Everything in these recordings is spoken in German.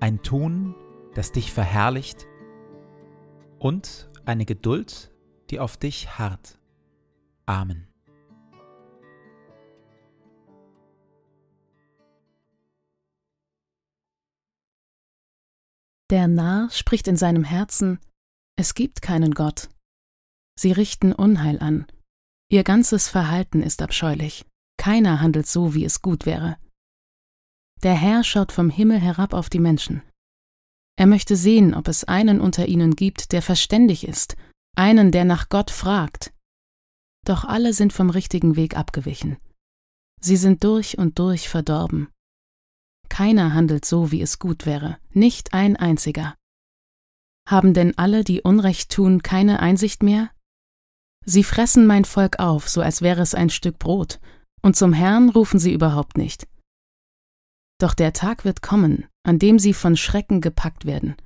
ein Tun, das dich verherrlicht und eine Geduld, die auf dich harrt. Amen. Der Narr spricht in seinem Herzen, es gibt keinen Gott. Sie richten Unheil an. Ihr ganzes Verhalten ist abscheulich. Keiner handelt so, wie es gut wäre. Der Herr schaut vom Himmel herab auf die Menschen. Er möchte sehen, ob es einen unter ihnen gibt, der verständig ist, einen, der nach Gott fragt. Doch alle sind vom richtigen Weg abgewichen. Sie sind durch und durch verdorben. Keiner handelt so, wie es gut wäre, nicht ein einziger. Haben denn alle, die Unrecht tun, keine Einsicht mehr? Sie fressen mein Volk auf, so als wäre es ein Stück Brot, und zum Herrn rufen sie überhaupt nicht. Doch der Tag wird kommen, an dem sie von Schrecken gepackt werden.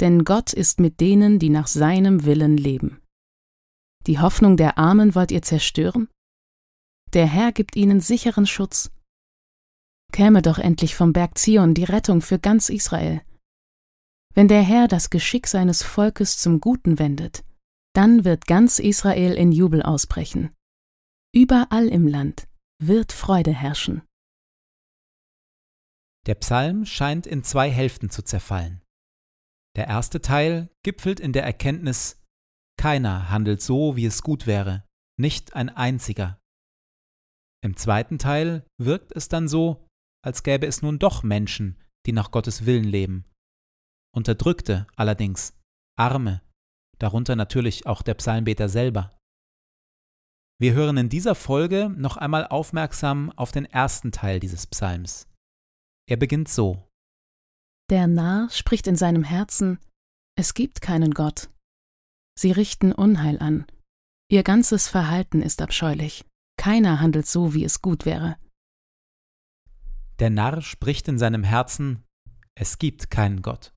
Denn Gott ist mit denen, die nach seinem Willen leben. Die Hoffnung der Armen wollt ihr zerstören? Der Herr gibt ihnen sicheren Schutz. Käme doch endlich vom Berg Zion die Rettung für ganz Israel. Wenn der Herr das Geschick seines Volkes zum Guten wendet, dann wird ganz Israel in Jubel ausbrechen. Überall im Land wird Freude herrschen. Der Psalm scheint in zwei Hälften zu zerfallen. Der erste Teil gipfelt in der Erkenntnis, keiner handelt so, wie es gut wäre, nicht ein einziger. Im zweiten Teil wirkt es dann so, als gäbe es nun doch Menschen, die nach Gottes Willen leben. Unterdrückte allerdings, Arme, darunter natürlich auch der Psalmbeter selber. Wir hören in dieser Folge noch einmal aufmerksam auf den ersten Teil dieses Psalms. Er beginnt so. Der Narr spricht in seinem Herzen, es gibt keinen Gott. Sie richten Unheil an. Ihr ganzes Verhalten ist abscheulich. Keiner handelt so, wie es gut wäre. Der Narr spricht in seinem Herzen, es gibt keinen Gott.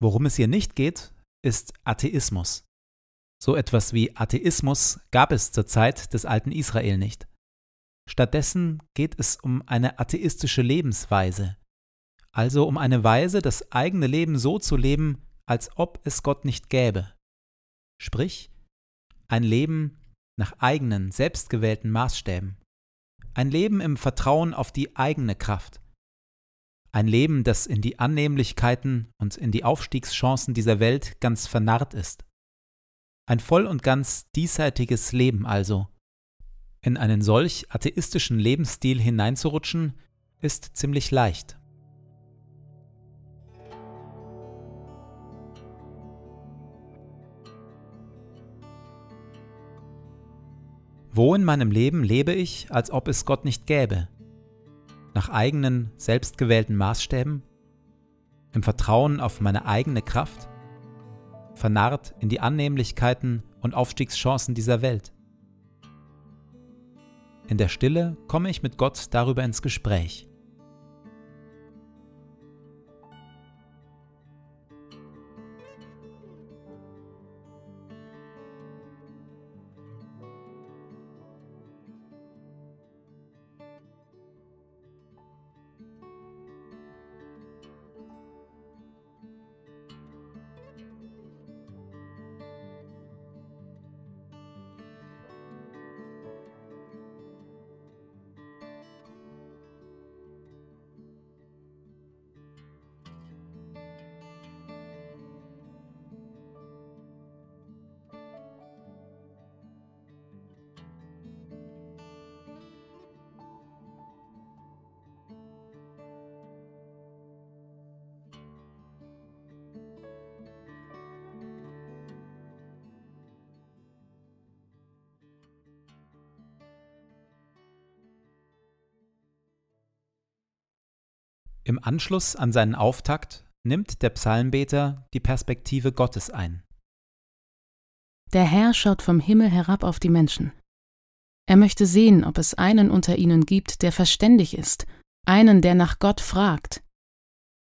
Worum es hier nicht geht, ist Atheismus. So etwas wie Atheismus gab es zur Zeit des alten Israel nicht. Stattdessen geht es um eine atheistische Lebensweise, also um eine Weise, das eigene Leben so zu leben, als ob es Gott nicht gäbe. Sprich, ein Leben nach eigenen, selbstgewählten Maßstäben. Ein Leben im Vertrauen auf die eigene Kraft. Ein Leben, das in die Annehmlichkeiten und in die Aufstiegschancen dieser Welt ganz vernarrt ist. Ein voll und ganz diesseitiges Leben also. In einen solch atheistischen Lebensstil hineinzurutschen, ist ziemlich leicht. Wo in meinem Leben lebe ich, als ob es Gott nicht gäbe? Nach eigenen, selbstgewählten Maßstäben? Im Vertrauen auf meine eigene Kraft? Vernarrt in die Annehmlichkeiten und Aufstiegschancen dieser Welt? In der Stille komme ich mit Gott darüber ins Gespräch. Im Anschluss an seinen Auftakt nimmt der Psalmbeter die Perspektive Gottes ein. Der Herr schaut vom Himmel herab auf die Menschen. Er möchte sehen, ob es einen unter ihnen gibt, der verständig ist, einen, der nach Gott fragt.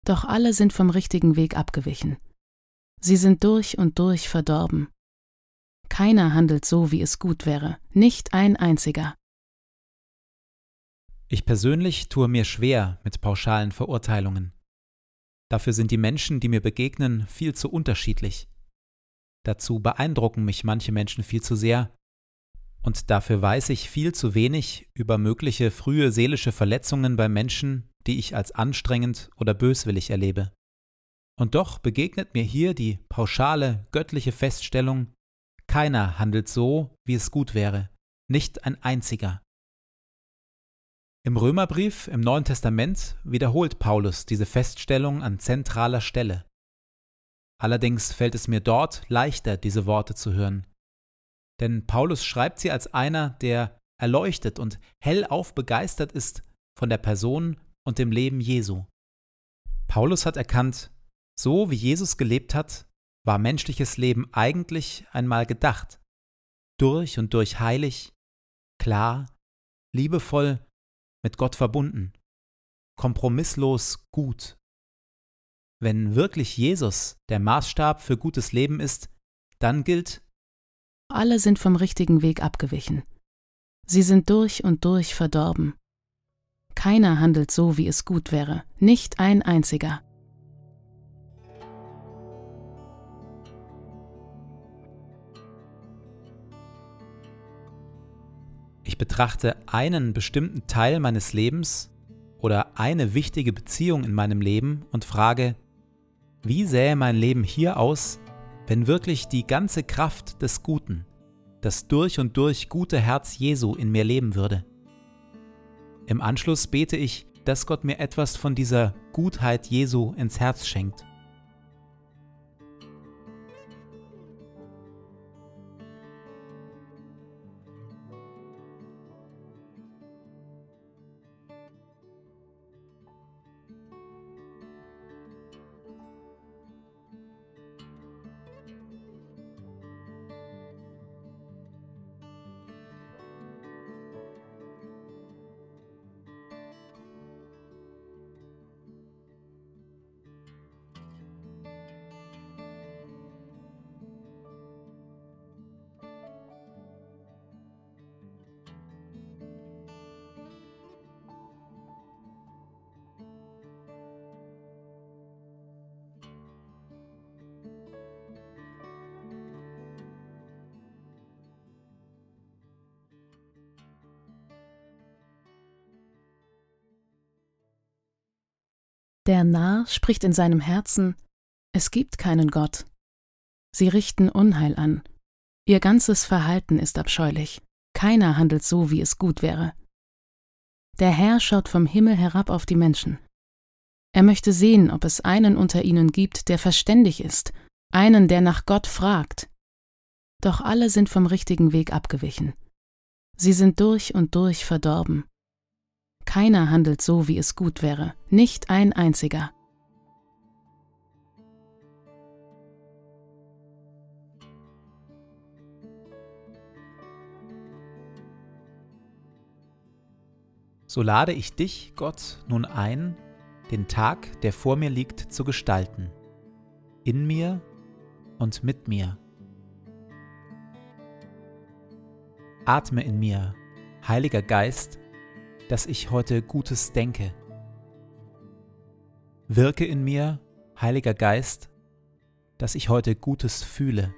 Doch alle sind vom richtigen Weg abgewichen. Sie sind durch und durch verdorben. Keiner handelt so, wie es gut wäre, nicht ein einziger. Ich persönlich tue mir schwer mit pauschalen Verurteilungen. Dafür sind die Menschen, die mir begegnen, viel zu unterschiedlich. Dazu beeindrucken mich manche Menschen viel zu sehr, und dafür weiß ich viel zu wenig über mögliche frühe seelische Verletzungen bei Menschen, die ich als anstrengend oder böswillig erlebe. Und doch begegnet mir hier die pauschale göttliche Feststellung, keiner handelt so, wie es gut wäre, nicht ein einziger. Im Römerbrief im Neuen Testament wiederholt Paulus diese Feststellung an zentraler Stelle. Allerdings fällt es mir dort leichter, diese Worte zu hören. Denn Paulus schreibt sie als einer, der erleuchtet und hellauf begeistert ist von der Person und dem Leben Jesu. Paulus hat erkannt, so wie Jesus gelebt hat, war menschliches Leben eigentlich einmal gedacht, durch und durch heilig, klar, liebevoll mit Gott verbunden, kompromisslos gut. Wenn wirklich Jesus der Maßstab für gutes Leben ist, dann gilt, alle sind vom richtigen Weg abgewichen. Sie sind durch und durch verdorben. Keiner handelt so, wie es gut wäre, nicht ein einziger. Ich betrachte einen bestimmten Teil meines Lebens oder eine wichtige Beziehung in meinem Leben und frage, wie sähe mein Leben hier aus, wenn wirklich die ganze Kraft des Guten, das durch und durch gute Herz Jesu in mir leben würde? Im Anschluss bete ich, dass Gott mir etwas von dieser Gutheit Jesu ins Herz schenkt Der Narr spricht in seinem Herzen, es gibt keinen Gott. Sie richten Unheil an, Ihr ganzes Verhalten ist abscheulich. Keiner handelt so, wie es gut wäre. Der Herr schaut vom Himmel herab auf die Menschen. Er möchte sehen, ob es einen unter ihnen gibt, der verständig ist, einen, der nach Gott fragt. Doch alle sind vom richtigen Weg abgewichen. Sie sind durch und durch verdorben. Keiner handelt so, wie es gut wäre, nicht ein einziger. So lade ich dich, Gott, nun ein, den Tag, der vor mir liegt, zu gestalten. In mir und mit mir. Atme in mir, Heiliger Geist, dass ich heute Gutes denke. Wirke in mir, Heiliger Geist, dass ich heute Gutes fühle.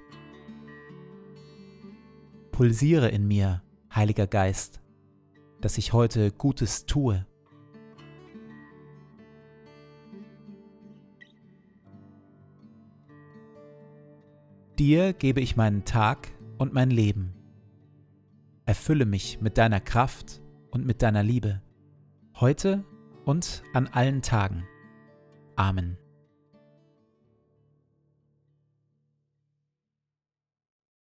Pulsiere in mir, Heiliger Geist, dass ich heute Gutes tue. Dir gebe ich meinen Tag und mein Leben. Erfülle mich mit deiner Kraft und mit deiner Liebe, heute und an allen Tagen. Amen.